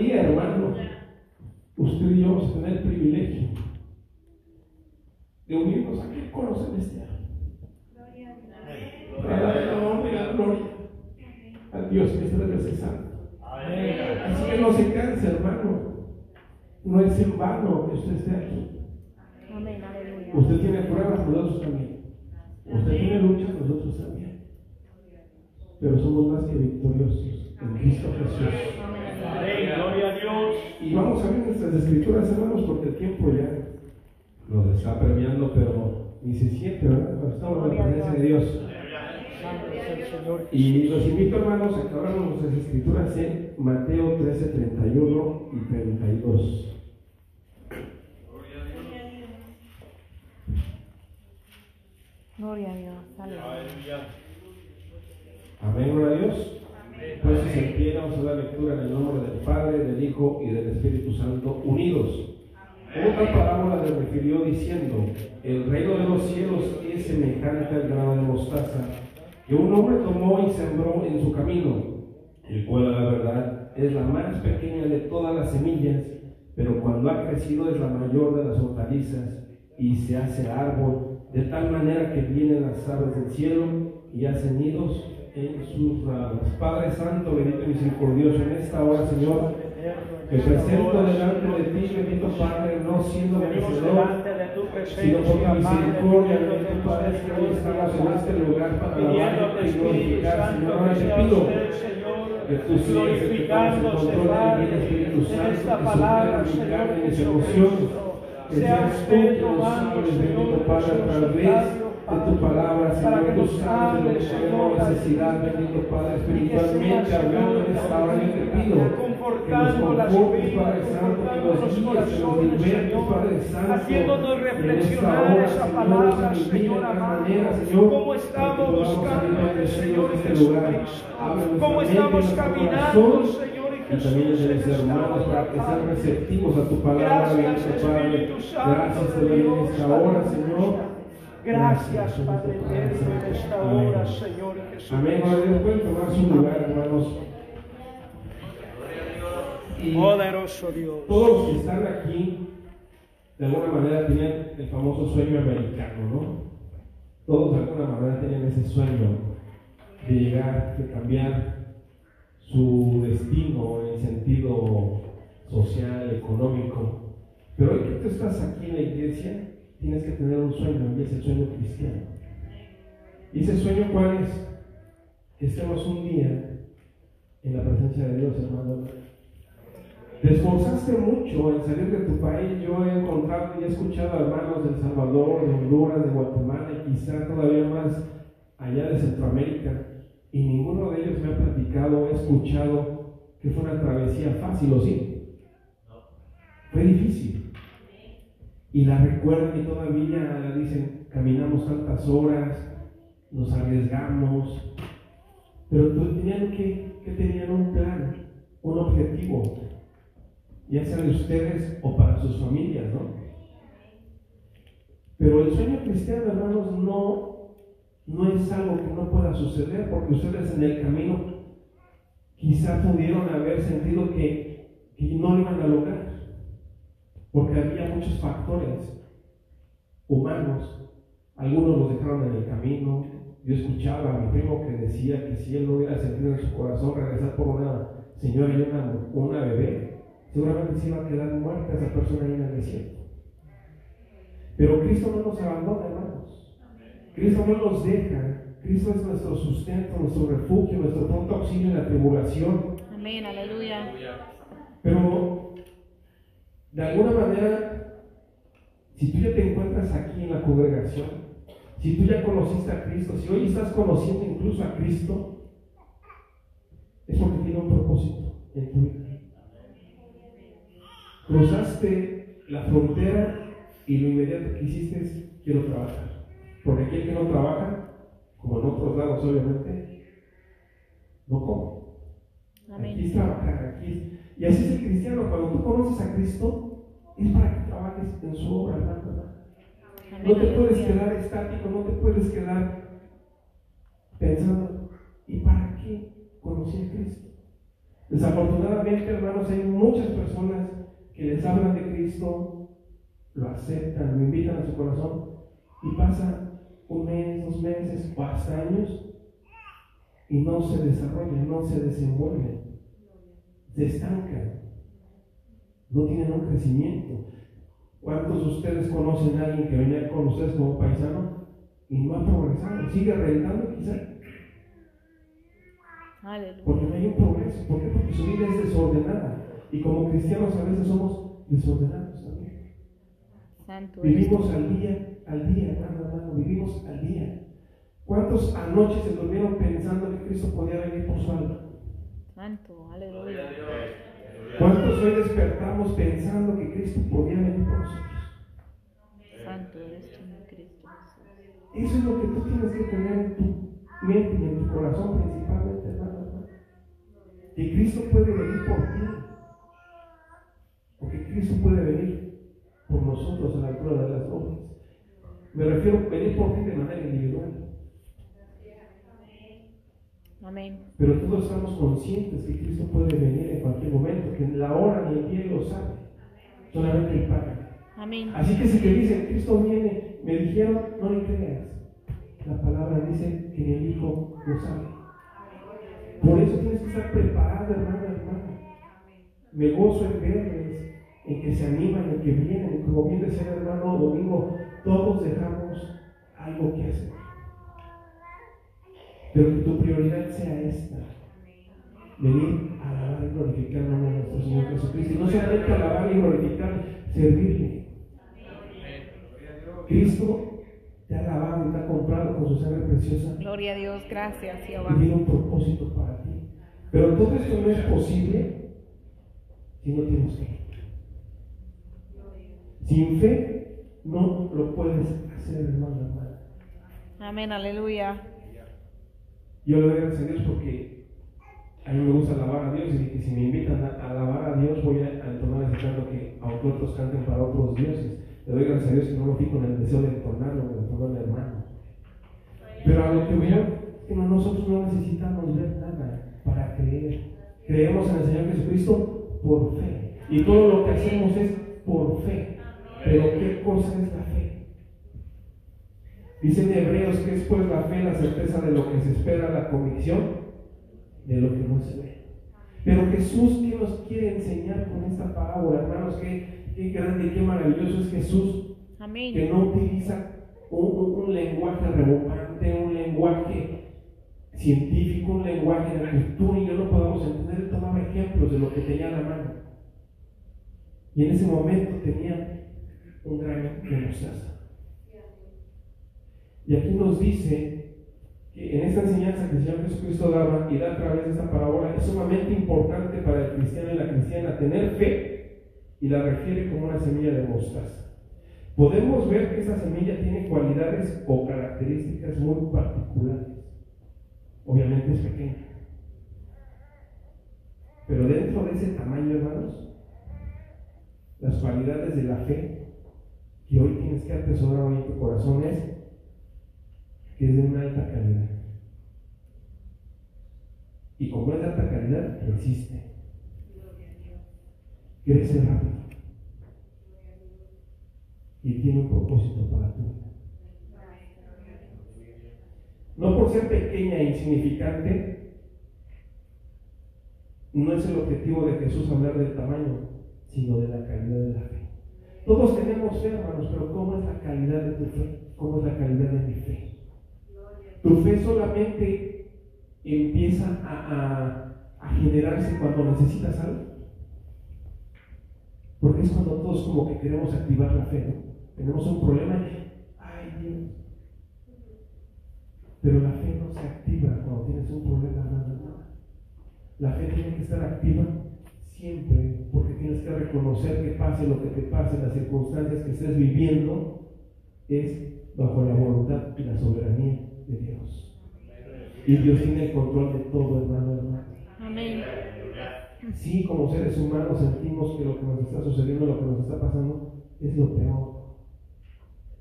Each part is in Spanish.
día, hermano, usted y yo vamos a tener el privilegio de unirnos a que cono celestial. Para darle la honra y la gloria a Dios que es tres santo. Así que no se canse, hermano. No es en vano que usted esté aquí. Usted tiene pruebas, nosotros también. Usted tiene luchas, nosotros también. Pero somos más que victoriosos en Cristo Jesús. Amén, gloria a Dios. Y vamos a ver nuestras escrituras, hermanos, porque el tiempo ya nos está premiando, pero ni se siente, ¿verdad? Cuando estamos en la presencia de Dios. Y los invito, hermanos, a que abramos nuestras escrituras en Mateo 13, 31 y 32. Gloria a Dios. Aleluya. Amén, gloria a Dios. Pues si se pie, vamos a dar lectura en el nombre del Padre, del Hijo y del Espíritu Santo, unidos. Otra parábola le refirió diciendo, el reino de los cielos es semejante al grano de mostaza, que un hombre tomó y sembró en su camino, el cual a la verdad es la más pequeña de todas las semillas, pero cuando ha crecido es la mayor de las hortalizas y se hace árbol, de tal manera que vienen las aves del cielo y hacen nidos en sus ramas. Padre Santo, bendito y misericordioso, en esta hora, Señor, me presento delante de ti, bendito Padre, no siendo merecedor, tu sino por tu Padre, misericordia, bendito tu Padre, que hoy estamos en este lugar para y glorificar, Señor. Ahora te pido que tú tomes el glorificándose, control de mi Padre, vida, Espíritu en Santo, que mi Señor carne y mis emociones. Que Sea seas tú que nos hables, bendito Padre, a través de tu palabra, para Señor, que tú nos hables, que Señor, necesidad, bendito Padre, espiritualmente hablando en esta hora, yo te pido que nos confortes, Padre Santo, que nos guíes, que nos libertes, Señor, Padre Santo, haciéndonos en reflexionar esa Señor, palabra, que Señor amado, manera, Señor, cómo para que estamos buscando Señor de este lugar. Jesucristo, cómo estamos caminando, Señor y también de mis hermanos para que sean receptivos a tu palabra, Gracias, bendito Padre. Gracias te doy en esta hora, Señor. Gracias, Padre eterno, en esta hora, Señor Jesús. Amén. Pueden tomar su lugar, hermanos. Y Poderoso Dios. todos que están aquí, de alguna manera, tienen el famoso sueño americano, ¿no? Todos de alguna manera tienen ese sueño de llegar, de cambiar su destino en el sentido social, económico. Pero hoy que tú estás aquí en la iglesia, tienes que tener un sueño, y es el sueño cristiano. ¿Y ese sueño cuál es? Que estemos un día en la presencia de Dios, hermano. Te esforzaste mucho en salir de tu país. Yo he encontrado y he escuchado a hermanos de El Salvador, de Honduras, de Guatemala y quizá todavía más allá de Centroamérica. Y ninguno de ellos me ha platicado he escuchado que fue una travesía fácil, ¿o sí? Fue difícil. Y la recuerdan y todavía dicen, caminamos tantas horas, nos arriesgamos, pero tenían que, que tenían un plan, un objetivo, ya sea de ustedes o para sus familias, ¿no? Pero el sueño cristiano, hermanos, no, no es algo que no pueda suceder, porque ustedes en el camino quizá pudieron haber sentido que, que no lo iban a lograr, porque había muchos factores humanos, algunos los dejaron en el camino, yo escuchaba a mi primo que decía que si él no hubiera sentido en su corazón regresar por una señora y una, una bebé, seguramente se iba a quedar muerta esa persona ahí en el desierto. Pero Cristo no nos abandona, hermanos. Cristo no nos deja. Cristo es nuestro sustento, nuestro refugio, nuestro pronto auxilio en la tribulación. Amén, aleluya. Pero, de alguna manera, si tú ya te encuentras aquí en la congregación, si tú ya conociste a Cristo, si hoy estás conociendo incluso a Cristo, es porque tiene un propósito en tu vida. Cruzaste la frontera y lo inmediato que hiciste es quiero trabajar. Porque aquí el que no trabaja, como en otros lados obviamente, no come. Aquí es trabajar, aquí es. Y así es el cristiano, cuando tú conoces a Cristo, es para que trabajes en su obra, hermano. No te puedes quedar estático, no te puedes quedar pensando, ¿y para qué conocí a Cristo? Desafortunadamente, hermanos, hay muchas personas que les hablan de Cristo, lo aceptan, lo invitan a su corazón y pasa un mes, dos meses o hasta años y no se desarrollan, no se desenvuelven, se estancan, no tienen un crecimiento. ¿Cuántos de ustedes conocen a alguien que venía con ustedes como paisano y no ha progresado? Sigue rentando quizá. Porque no hay un progreso. ¿Por qué? Porque su vida es desordenada. Y como cristianos a veces somos desordenados también. vivimos al día, al día, hermano, hermano, vivimos al día. ¿Cuántos anoche se durmieron pensando que Cristo podía venir por su alma? Santo, aleluya. ¿Cuántos hoy despertamos pensando que Cristo podía venir por nosotros? Santo eres tú, Cristo. Eso es lo que tú tienes que tener en tu mente y en tu corazón principalmente, hermano. Que Cristo puede venir por ti. Porque Cristo puede venir por nosotros a la altura de las nubes. Me refiero a venir por ti de manera individual. Amén. Pero todos estamos conscientes que Cristo puede venir en cualquier momento, que en la hora ni el día lo sabe. Solamente el Padre. Amén. Así que si te dicen Cristo viene, me dijeron, no le creas. La palabra dice que el Hijo lo sabe. Por eso tienes que estar preparado, hermano, hermana. Me gozo en verles, en que se animan, en que vienen. Como bien decía el hermano Domingo, todos dejamos algo que hacer. Pero que tu prioridad sea esta. Venir a alabar y glorificar de nuestro Señor Jesucristo. Y no solamente alabar y glorificar, servirle. Cristo te ha alabado y te ha comprado con su sangre preciosa. Gloria a Dios, gracias Jehová. Y tiene un propósito para ti. Pero todo esto no es posible si no tienes fe. Sin fe no lo puedes hacer, hermano, hermano. Amén, aleluya. Yo le doy gracias a Dios porque a mí me gusta alabar a Dios y, si me invitan a, alabar a Dios voy a, entonar ese canto que aunque otros canten para otros dioses. Le doy gracias a Dios que no lo fui con el deseo de entonarlo, me entonó el hermano. Pero a lo que veo que nosotros no necesitamos ver nada para creer. Creemos en el Señor Jesucristo por fe. Y todo lo que hacemos es por fe. Pero ¿qué cosa es la fe? Dice en Hebreos que es pues la fe, la certeza de lo que se espera, la convicción de lo que no se ve. Pero Jesús, ¿qué nos quiere enseñar con esta parábola, hermanos? Qué, qué grande y qué maravilloso es Jesús, Amén. que no utiliza un, un, lenguaje rebotante, un lenguaje científico, un lenguaje de la que tú y yo no podamos entender. Él tomaba ejemplos de lo que tenía a la mano. Y en ese momento tenía un gran de mostaza. Y aquí nos dice que en esta enseñanza que el Señor Jesucristo daba y da a través de esta parábola es sumamente importante para el cristiano y la cristiana tener fe y la refiere como una semilla de mostaza. Podemos ver que esta semilla tiene cualidades o características muy particulares. Obviamente es pequeña. Pero dentro de ese tamaño, hermanos, las cualidades de la fe que hoy tienes que atesorar en tu corazón es que es de una alta calidad. Y como es de alta calidad, resiste. Crece rápido. Y tiene un propósito para tu vida. No por ser pequeña e insignificante, no es el objetivo de Jesús hablar del tamaño, sino de la calidad de la fe. Todos tenemos fe, hermanos, pero ¿cómo es la calidad de tu fe? ¿Cómo es la calidad de mi fe? Tu fe solamente empieza a, generarse cuando necesitas algo. Porque es cuando todos como que queremos activar la fe, ¿no? Tenemos un problema y, ay Dios. Pero la fe no se activa cuando tienes un problema, nada, nada. La fe tiene que estar activa siempre, porque tienes que reconocer que pase lo que te pase, las circunstancias que estés viviendo, es bajo la voluntad y la soberanía de Dios. Y Dios tiene el control de todo, hermano, hermano. Amén. Sí, como seres humanos sentimos que lo que nos está sucediendo, lo que nos está pasando, es lo peor.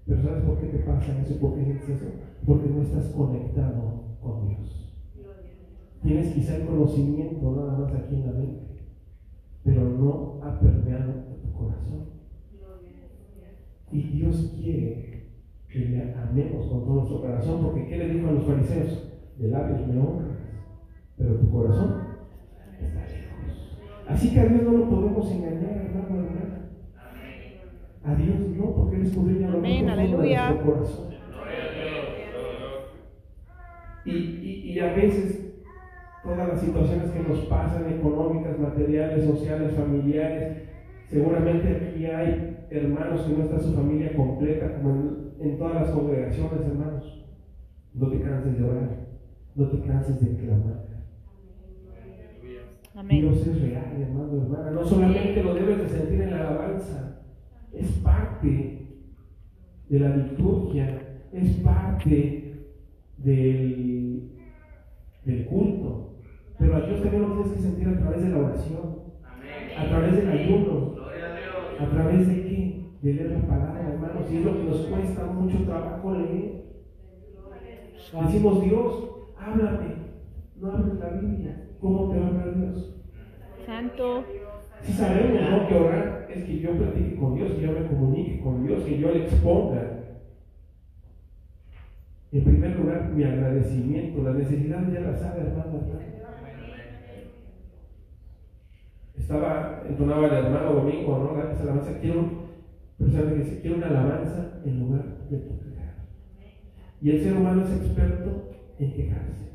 Pero ¿sabes por qué te pasa eso? ¿Por qué sientes eso? Porque no estás conectado con Dios. Tienes quizá el conocimiento nada más aquí en la mente, pero no ha permeado tu corazón. Y Dios quiere que le amemos con todo nuestro corazón, porque ¿qué le dijo a los fariseos? De labios me honras, pero tu corazón está lejos. Así que a Dios no lo podemos engañar, hermano, hermana. A Dios no, porque Él escudriña lo Amén, de aleluya. nuestro corazón. Y, y, y a veces todas las situaciones que nos pasan, económicas, materiales, sociales, familiares, seguramente aquí hay hermanos que no está su familia completa, como en, en todas las congregaciones, hermanos. No te canses de orar, no te canses de clamar. Amén. Dios es real, hermano, hermana. No solamente lo debes de sentir en la alabanza, es parte de la liturgia, es parte del, del culto. Pero a Dios también lo tienes que sentir a través de la oración, a través del ayuno, a través de qué? De leer la palabra, hermanos. Y es lo que nos cuesta mucho trabajo leer. Decimos, Dios, háblame. No hables la Biblia. ¿Cómo te va a hablar Dios? Santo. Si sabemos ¿no? que orar es que yo platique con Dios, que yo me comunique con Dios, que yo le exponga. En primer lugar, mi agradecimiento. Las necesidades ya las sabe, hermano. Estaba, entonaba el hermano domingo, ¿no? La alabanza. Quiero, precisamente que dice, quiero una alabanza en lugar de tu quejar. Y el ser humano es experto en quejarse.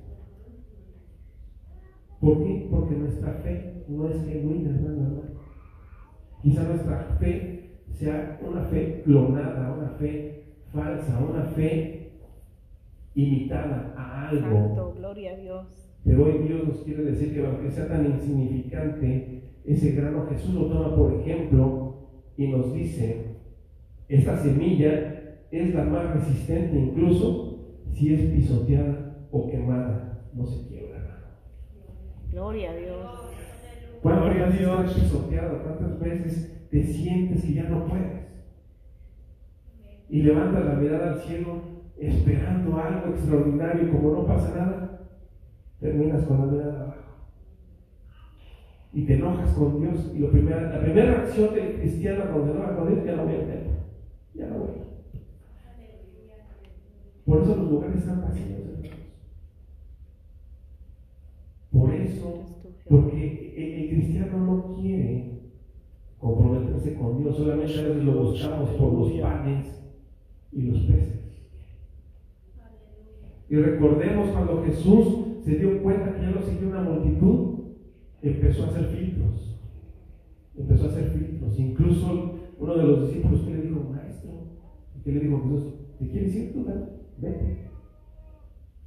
¿Por qué? Porque nuestra fe no es genuina, hermano, hermano. Quizá nuestra fe sea una fe clonada, una fe falsa, una fe imitada a algo. Santo. Gloria a Dios. Pero hoy Dios nos quiere decir que aunque sea tan insignificante, ese grano Jesús lo toma por ejemplo y nos dice, esta semilla es la más resistente incluso si es pisoteada o quemada, no se quiebra. Gloria a Dios. ¿Cuántas Gloria a veces Dios. estás pisoteado? ¿Cuántas veces te sientes que ya no puedes? Y levantas la mirada al cielo esperando algo extraordinario y como no pasa nada, terminas con la mirada abajo. Y te enojas con Dios. Y lo primera, la primera reacción del cristiano cuando se enoja con Dios, ya no voy templo. Ya no voy. Por eso los lugares están vacíos. Por eso porque el, cristiano no quiere comprometerse con Dios, solamente a veces lo buscamos por los panes y los peces. Y recordemos cuando Jesús se dio cuenta que ya lo siguió una multitud, empezó a hacer filtros. Empezó a hacer filtros. Incluso uno de los discípulos que le dijo, ¿y qué le dijo Jesús? ¿Te quieres ir tú? Ven, Vete.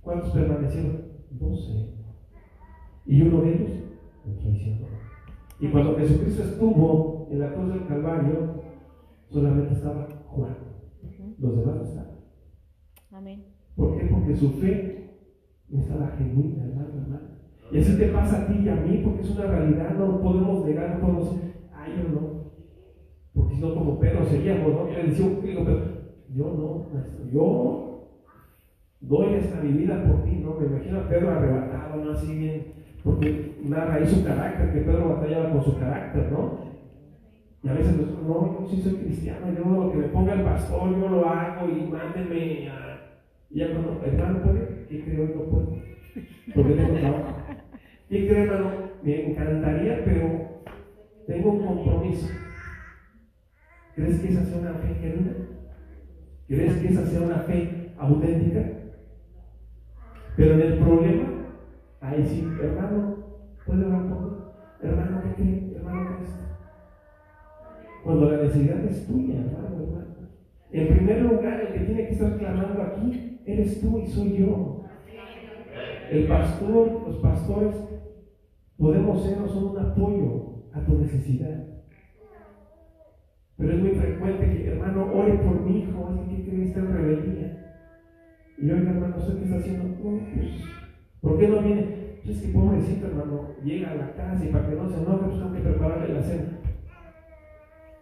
¿Cuántos permanecieron? Doce. Y uno de ellos lo traicionó. Y cuando Jesucristo estuvo en la cruz del Calvario, solamente estaba Juan. Los demás no estaban. Amén. ¿Por qué? Porque su fe no estaba genuina, hermano, hermano. Y así te pasa a ti y a mí, porque es una realidad, no lo podemos negar, no podemos decir, ay, yo no. Porque si no, como Pedro seríamos, ¿no? Yo le decía un digo, pero yo no, maestro, yo doy hasta mi vida por ti, ¿no? Me imagino a Pedro arrebatado, ¿no? Así bien, porque narra ahí su carácter, que Pedro batallaba con su carácter, ¿no? Y a veces nosotros, no, yo sí soy cristiano, yo lo que me ponga el pastor, yo lo hago y mándenme a... Y ya cuando, hermano, ¿puede? ¿Qué creo? No puedo. Porque tengo trabajo. ¿Qué creo, hermano? Me encantaría, pero tengo un compromiso. ¿Crees que esa sea una fe genuina? ¿Crees que esa sea una fe auténtica? Pero en el problema, ahí sí, hermano, ¿puede orar por mí? Hermano, ¿qué cree? Hermano, ¿qué es? Cuando la necesidad es tuya, hermano, hermano. En primer lugar, el que tiene que estar clamando aquí, eres tú y soy yo. El pastor, los pastores, podemos ser no solo un apoyo a tu necesidad. Pero es muy frecuente que, hermano, ore por mi hijo, es que está en rebeldía. Y yo, hermano, ¿usted qué está haciendo? Pues, ¿por qué no viene? Pues es que pobrecito, hermano, llega a la casa y para que no se enoje, pues tengo que prepararle la cena.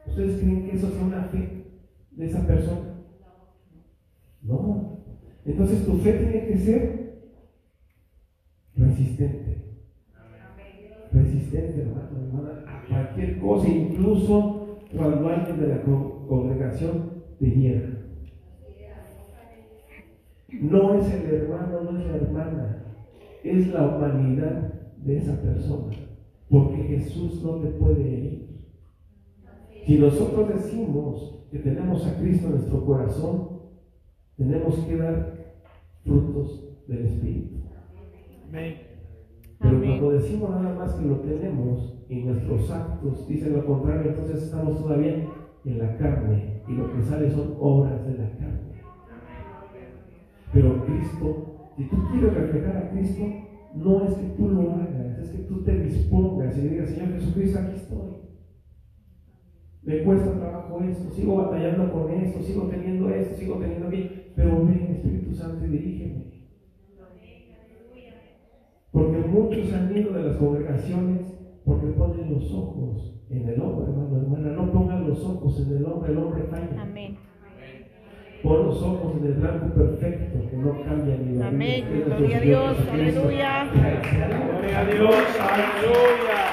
¿Ustedes creen que eso sea una fe de esa persona? No. Entonces tu fe tiene que ser resistente. Resistente, hermano, hermana, a cualquier cosa, incluso cuando alguien de la con- congregación te hiera. No es el hermano, no es la hermana, es la humanidad de esa persona, porque Jesús no te puede herir. Si nosotros decimos que tenemos a Cristo en nuestro corazón, tenemos que dar frutos del Espíritu. Amén. Pero cuando decimos nada más que lo tenemos y nuestros actos dicen lo contrario, entonces estamos todavía en la carne y lo que sale son obras de la carne. Pero Cristo, si tú quieres reflejar a Cristo, no es que tú lo hagas, es que tú te dispongas y digas, Señor Jesucristo, aquí estoy. Me cuesta trabajo esto, sigo batallando con esto, sigo teniendo esto, sigo teniendo aquello, pero ven Espíritu Santo y dirígeme. Porque muchos han ido de las congregaciones porque ponen los ojos en el hombre, hermano, hermana. No pongan los ojos en el hombre, el hombre falla. Amén. Pon los ojos en el blanco perfecto, que no cambia ni varía, Amén. Gloria a Dios. Aleluya. Gloria a Dios. Aleluya.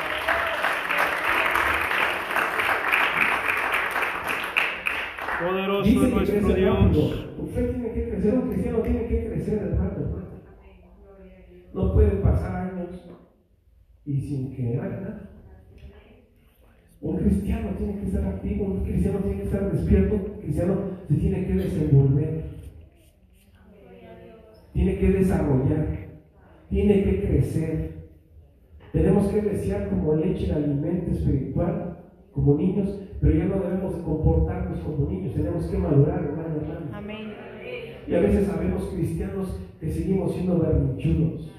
Poderoso Dice es que nuestro. Dios. Fe tiene que crecer, un cristiano tiene que crecer, hermano, hermano. No pueden pasar años y sin que haga nada. Un cristiano tiene que estar activo, un cristiano tiene que estar despierto, un cristiano se tiene que desenvolver, tiene que desarrollar, tiene que crecer. Tenemos que desear como leche el alimento espiritual, como niños, pero ya no debemos de comportarnos como niños, tenemos que madurar, hermano, hermano. Amén. Y a veces sabemos cristianos que seguimos siendo berrinchudos.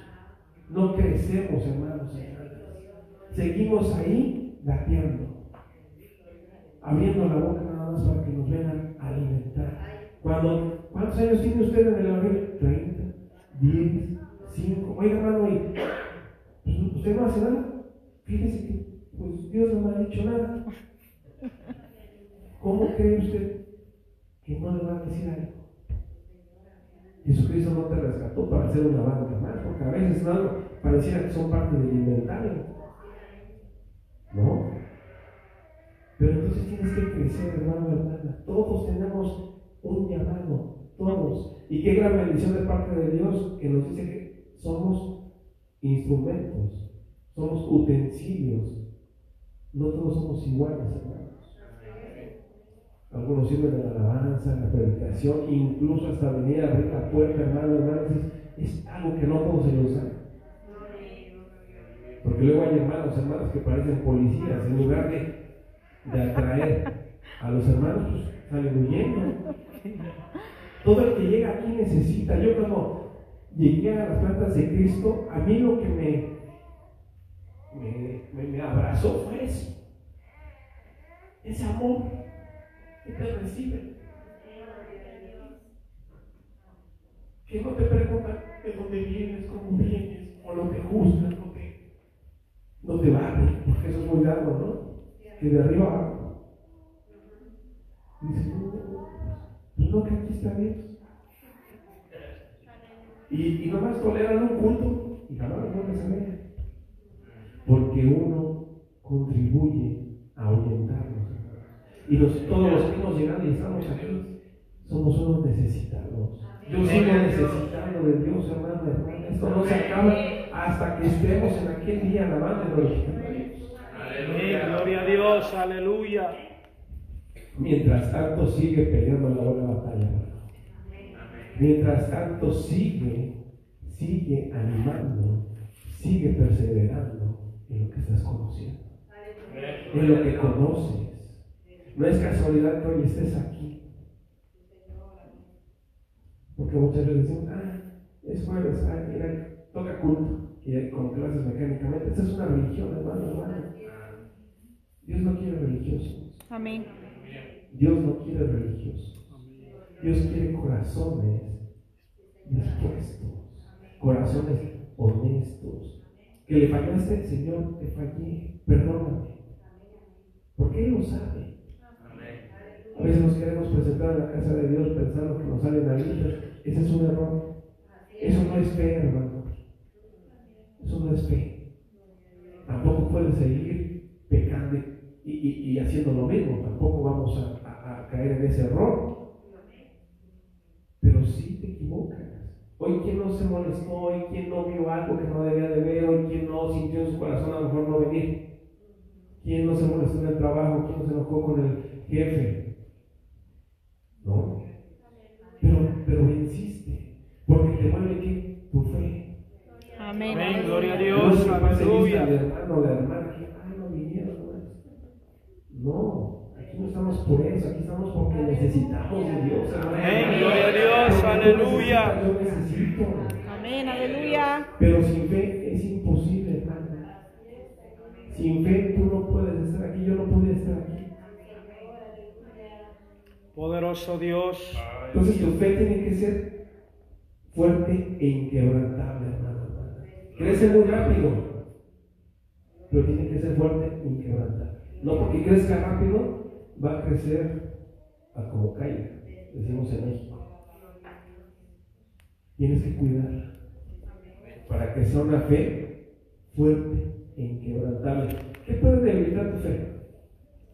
No crecemos, hermanos. Seguimos ahí gateando. Abriendo la boca nada más para que nos vengan a alimentar. ¿Cuántos años tiene usted en el Evangelio? 30, 10, 5. Oiga, hermano, ¿y pues, ¿usted no hace nada? Fíjese que pues, Dios no me ha dicho nada. ¿Cómo cree usted que no le va a decir algo? Jesucristo no te rescató para hacer una banda más, porque a veces no, pareciera que son parte del inventario. ¿No? Pero entonces tienes que crecer, hermano, hermana. Todos tenemos un llamado, todos. Y qué gran bendición de parte de Dios que nos dice que somos instrumentos, somos utensilios. No todos somos iguales, hermanos. Algunos sirven de la alabanza, la predicación, incluso hasta venir a abrir la puerta, hermano, hermanos, es, algo que no todos se los dan. Porque luego hay hermanos, hermanas que parecen policías, en lugar de, de atraer a los hermanos, pues salen huyendo. Todo el que llega aquí necesita. Yo cuando llegué a las plantas de Cristo, a mí lo que me, me- me abrazó fue eso. Ese amor que te recibe. Que no te preguntan de dónde vienes, cómo vienes, o no te juzgan, no te, no te barren, porque eso es muy largo, ¿no? Que de arriba abajo. Dice, no, no, pues que aquí está Dios. Y, y nomás toleran un culto y jamás lo vuelves a ver. Porque uno contribuye a orientarnos. Y los- todos los que hemos llegado y estamos aquí somos unos necesitados. Yo sigo necesitando de Dios, hermano, hermana. Esto no se acaba hasta que estemos en aquel día alabando y glorificando a Dios. Amén. Gloria a Dios. Aleluya. Mientras tanto sigue peleando la buena batalla. hermano. Mientras tanto sigue, sigue animando, sigue perseverando en lo que estás conociendo, en lo que conoces. No es casualidad que hoy estés aquí. Porque muchas veces decimos, ah, es jueves, ah, mira, toca culto, y con clases mecánicamente. Esa es una religión, hermano, hermano. Dios no quiere religiosos. Amén. Dios no quiere religiosos. Dios quiere corazones dispuestos, corazones honestos. Que le fallaste, Señor, te fallé, perdóname. Porque Él lo sabe. A veces nos queremos presentar en la casa de Dios pensando que nos salen alitas. Ese es un error. Eso no es fe, hermano. Eso no es fe. Tampoco puedes seguir pecando y, y- y haciendo lo mismo. Tampoco vamos a, a- a caer en ese error. Pero sí te equivocas. Hoy quien no se molestó, hoy quien no vio algo que no debía de ver, hoy quien no sintió en su corazón a lo mejor no venir. ¿Quién no se molestó en el trabajo? ¿Quién no se enojó con el jefe? ¿No? Pero, pero venciste. Porque te mueve ¿qué? tu fe. Amén. Amén, gloria a. Dios. No aleluya. al hermano la hermana que, ay, no vinieron. No, No, aquí no estamos por eso, aquí estamos porque necesitamos de Dios. Amén, gloria a Dios, aleluya. Yo necesito. Amén, aleluya. Pero sin Poderoso Dios. Entonces tu fe tiene que ser fuerte e inquebrantable, hermano. Crece muy rápido, pero tiene que ser fuerte e inquebrantable. No porque crezca rápido, va a crecer a como caiga, decimos en México. Tienes que cuidar para que sea una fe fuerte e inquebrantable. ¿Qué puede debilitar tu fe?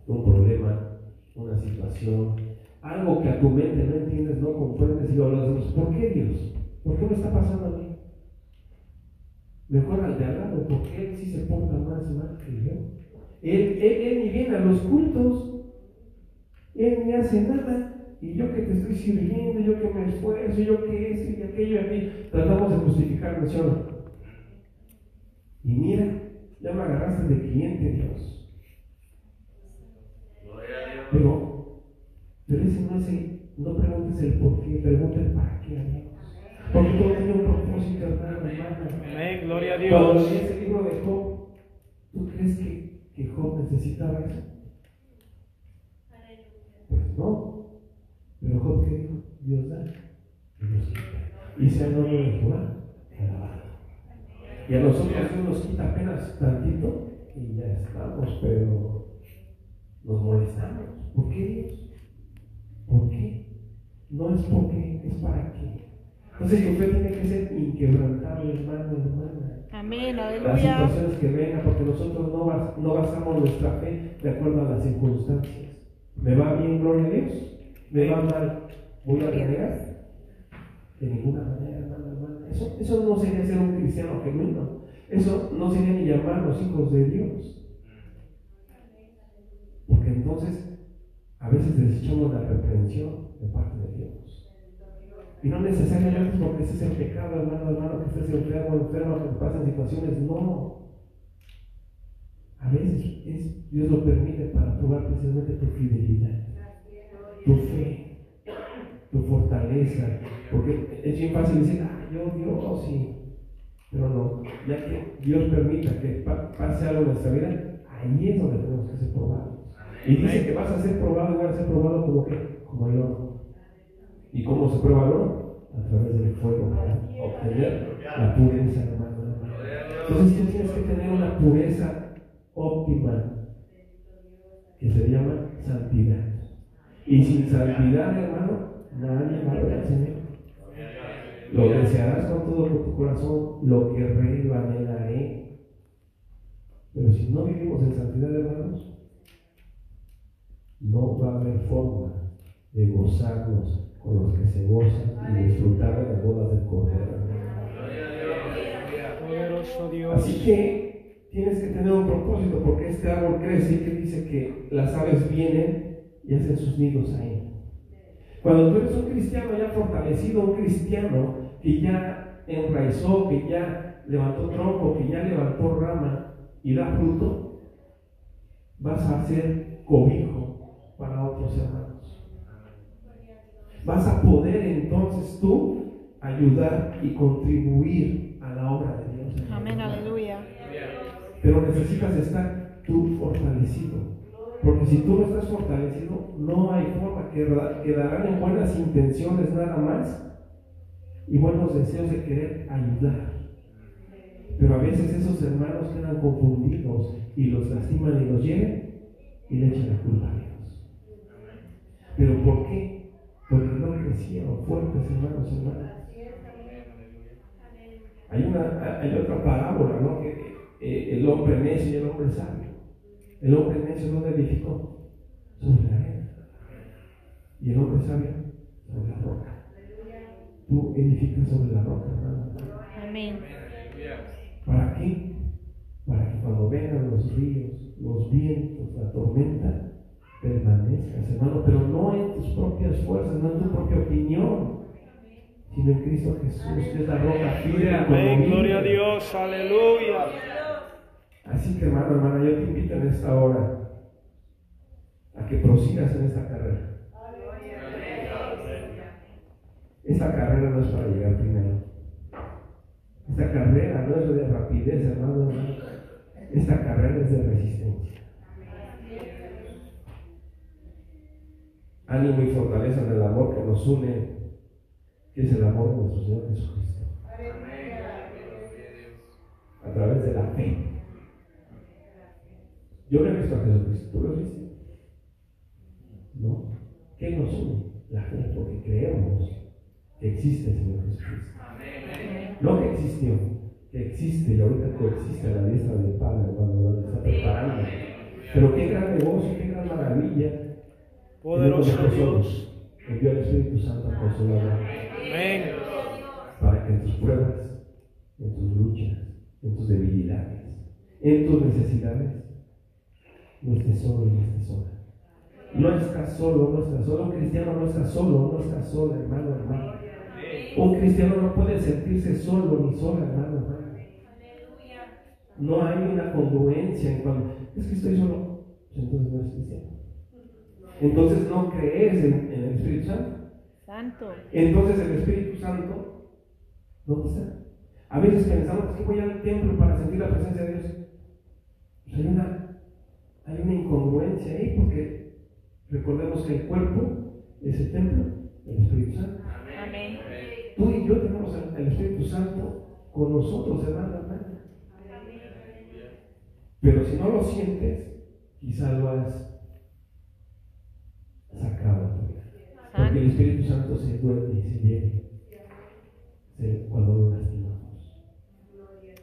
Un problema, una situación, algo que a tu mente no entiendes, no comprendes y lo hablas. ¿Por qué Dios? ¿Por qué me está pasando a mí? Mejor al de al lado, porque él sí se porta más mal que yo. Él, él, él ni viene a los cultos, él ni hace nada. Y yo que te estoy sirviendo, yo que me esfuerzo, yo que esto y aquello, y aquí tratamos de justificar ¿sí? Y mira, ya me agarraste de cliente, Dios. Pero, pero ese no es el, no preguntes el por qué, pregunta el para qué a Dios. Porque todo tiene un propósito, hermano, hermana. Amén, gloria a Cuando Dios. lees el libro de Job, ¿tú crees que, que Job necesitaba eso? Pues no. Pero Job, ¿qué dijo? Dios da, y Dios quita. Y sea el nombre de Jehová alabado. Y a nosotros Dios nos quita apenas tantito y ya estamos, pero nos molestamos. ¿Por qué Dios? ¿Por qué? No es porque, es para qué. Entonces tu fe tiene que ser inquebrantable, hermano, hermana Amén, las situaciones que vengan, porque nosotros no, bas- no basamos nuestra fe de acuerdo a las circunstancias. ¿Me va bien, gloria a Dios? ¿Me va mal? ¿Voy a renegar? De ninguna manera, hermano, hermana. Eso, eso no sería ser un cristiano genuino. Eso no sería ni llamarnos hijos de Dios. Porque entonces a veces desechamos la reprensión de parte de Dios. Y no necesariamente es porque ese es el pecado, hermano, hermano, que estés enfermo, enfermo, que te pasan situaciones. No. A veces es, Dios lo permite para probar precisamente tu fidelidad, tu fe, tu fortaleza. Porque es bien fácil decir, ah, yo Dios, sí. Pero no, ya que Dios permita que pa- pase algo en nuestra vida, ahí es donde tenemos que ser probados. Y dice que vas a ser probado y vas a ser probado como que, como el oro. ¿Y cómo se prueba el oro? A través del fuego para obtener la pureza, hermano. Entonces tú tienes que tener una pureza óptima que se llama santidad. Y sin santidad, hermano, nadie va a ver al Señor. Lo desearás con todo tu corazón, lo que rey anhelaré. Pero si no vivimos en santidad, hermanos, no va a haber forma de gozarnos con los que se gozan y disfrutar de las bodas del Cordero. Así que tienes que tener un propósito, porque este árbol crece y que dice que las aves vienen y hacen sus nidos ahí. Cuando tú eres un cristiano ya fortalecido, un cristiano que ya enraizó, que ya levantó tronco, que ya levantó rama y da fruto, vas a ser cobijo para otros hermanos. Vas a poder entonces tú ayudar y contribuir a la obra de Dios. Amén, aleluya. Pero necesitas estar tú fortalecido. Porque si tú no estás fortalecido, no hay forma. Queda- Quedarán en buenas intenciones nada más y buenos deseos de querer ayudar. Pero a veces esos hermanos quedan confundidos y los lastiman y los hieren y le echan la culpa a Dios. ¿Pero por qué? Porque no crecieron fuertes, hermanos, hermanas. Hay, una, hay otra parábola, ¿no? Que eh, el hombre necio y el hombre sabio. El hombre necio no edificó sobre la arena. Y el hombre sabio sobre la roca. Tú edificas sobre la roca, hermano. Amén. ¿Para qué? Para que cuando vengan los ríos, los vientos, la tormenta, permanezcas, hermano, pero no en tus propias fuerzas, no en tu propia opinión, sino en Cristo Jesús, que es la roca firme. Amén. Gloria a. Dios. Aleluya. Así que hermano, hermana, yo te invito en esta hora a que prosigas en esta carrera. Esta carrera no es para llegar primero. Esta carrera no es de rapidez, hermano. hermano. Esta carrera es de resistencia. Ánimo y fortaleza en el amor que nos une, que es el amor de nuestro Señor Jesucristo. A través de la fe. Yo no he visto a Jesucristo, ¿tú lo has visto? ¿No? ¿Qué nos une? La fe, porque creemos que existe el Señor Jesucristo. No que existió, que existe y ahorita coexiste a la diestra del Padre, hermano, lo está preparando. Pero qué gran negocio, qué gran maravilla. Poderoso Dios. Envió al Espíritu Santo a consolar Amén. para que en tus pruebas, en tus luchas, en tus debilidades, en tus necesidades, no estés solo y no estés sola. No estás solo, no estás solo. Un cristiano no está solo, no está sola, hermano, hermano. Un cristiano no puede sentirse solo ni sola, hermano, hermano. No hay una congruencia en cuando es que estoy solo, entonces no es cristiano. Entonces no crees en, en el Espíritu Santo. Santo. Entonces el Espíritu Santo, ¿dónde está? A veces pensamos que voy al templo para sentir la presencia de Dios. Pues hay una, hay una incongruencia ahí porque recordemos que el cuerpo es el templo del Espíritu Santo. Amén. Tú y yo tenemos el, Espíritu Santo con nosotros, hermano, hermano. Pero si no lo sientes, quizá lo has sacado tu vida. Porque el Espíritu Santo se duerme y se lleve se- cuando lo lastimamos.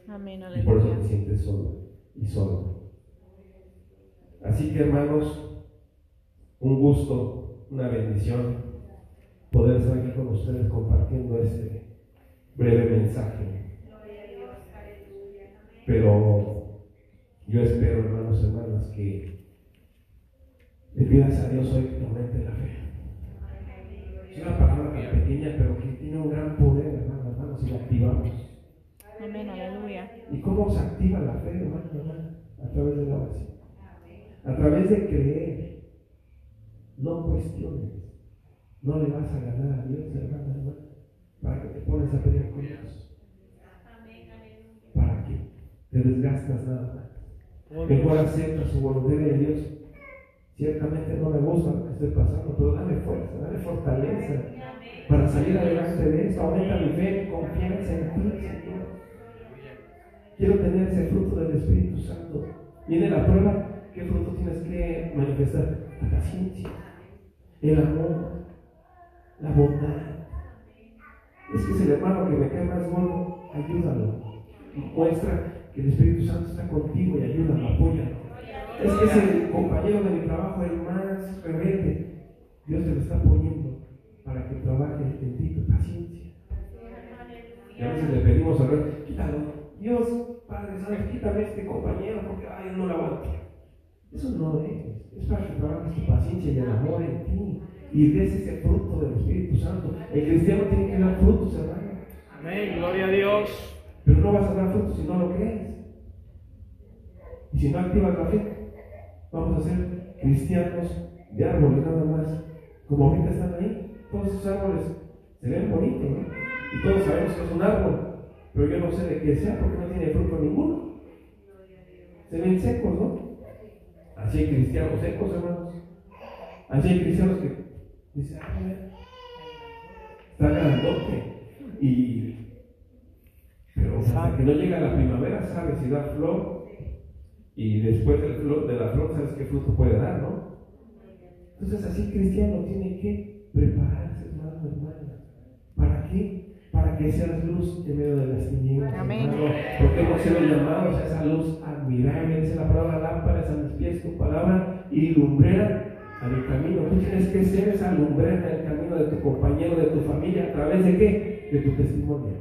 Amén. Y por eso te sientes solo y solo. Así que hermanos, un gusto, una bendición poder estar aquí con ustedes compartiendo este breve mensaje. Pero yo espero, hermanos, hermanas, que le pidas a Dios hoy que aumente la fe. Es una palabra tan pequeña, pero que tiene un gran poder, hermanos, hermanos, si la activamos. Amén. Aleluya. ¿Y cómo se activa la fe, hermano, hermano? A través de la oración. A través de creer. No cuestiones. No le vas a ganar a Dios, hermano, hermano. Para que te pones a pelear con Dios. ¿Para qué? Te desgastas nada más. Mejor acepta su voluntad de Dios. Ciertamente no me gusta lo que estoy pasando, pero dame fuerza, dame fortaleza para salir adelante de esto. Aumenta mi fe, confianza en ti, Señor. Quiero tener ese fruto del Espíritu Santo. Viene la prueba, ¿qué fruto tienes que manifestar? La paciencia, el amor, la bondad. Es que es el hermano que me cae más gordo, ayúdalo. Muestra que el Espíritu Santo está contigo y ayúdalo, apóyalo. Es que es el compañero de mi trabajo el más rebelde. Dios te lo está poniendo para que trabaje en ti tu paciencia. Y a veces le pedimos a Dios, quítalo. Dios, Padre Santo, quítame este compañero porque ay, no lo aguanto. Eso no es. Es para que trabajes tu paciencia y el amor en ti. Y des ese fruto del Espíritu Santo. El cristiano tiene que dar frutos, hermano. Amén. Gloria a Dios. Pero no vas a dar frutos si no lo crees. Y si no activas la fe, vamos a ser cristianos de árboles nada más. Como ahorita están ahí, todos esos árboles se ven bonitos, ¿no? Y todos sabemos que es un árbol, pero yo no sé de qué sea porque no tiene fruto ninguno. Se ven secos, ¿no? Así hay cristianos secos, hermanos. Así hay cristianos que dicen, ah, mira, está grandote. Y pero hasta que no llega la primavera, sabes si da flor y después de la flor sabes qué fruto puede dar, ¿no? Entonces así el cristiano tiene que prepararse, hermano, hermana. ¿Para qué? Para que seas luz en medio de las tinieblas. Amén. hermano. Porque hemos sido llamados a esa luz admirable, dice la palabra lámpara a mis pies, tu palabra y lumbrera a mi camino. Tú tienes que ser esa lumbrera en el camino de tu compañero, de tu familia, ¿a través de qué? De tu testimonio,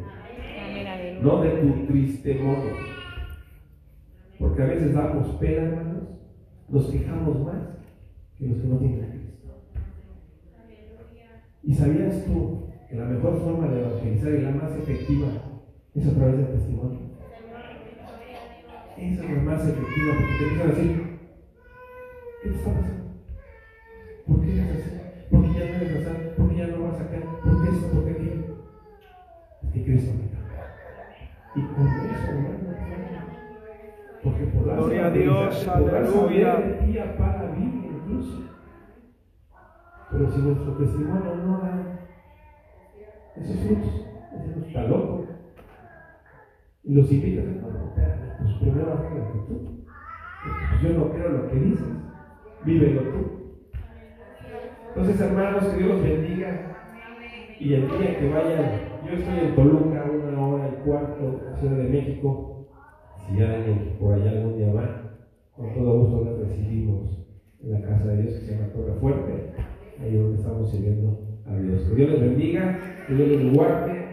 Amén, no de tu tristemonio. Porque a veces damos pena, hermanos, nos quejamos más que los que no tienen a Cristo. ¿Y sabías tú que la mejor forma de evangelizar y la más efectiva es a través del testimonio? Esa es la más efectiva porque te empiezan a decir, ¿qué te está pasando? Dios, aleluya. para incluso. Pero si nuestro testimonio no da esos frutos, está loco. Y los invitas a no, pues primero arréglate tú. Pues, yo no creo lo que dices, vívelo tú. Entonces, hermanos, que Dios los bendiga. Y el día que vayan, yo estoy en Toluca, una hora y cuarto, Ciudad de México. Si vengan por allá algún día van, con todo gusto les recibimos en la casa de Dios que se llama Torre Fuerte, ahí donde estamos sirviendo a Dios. Que Dios les bendiga, que Dios les guarde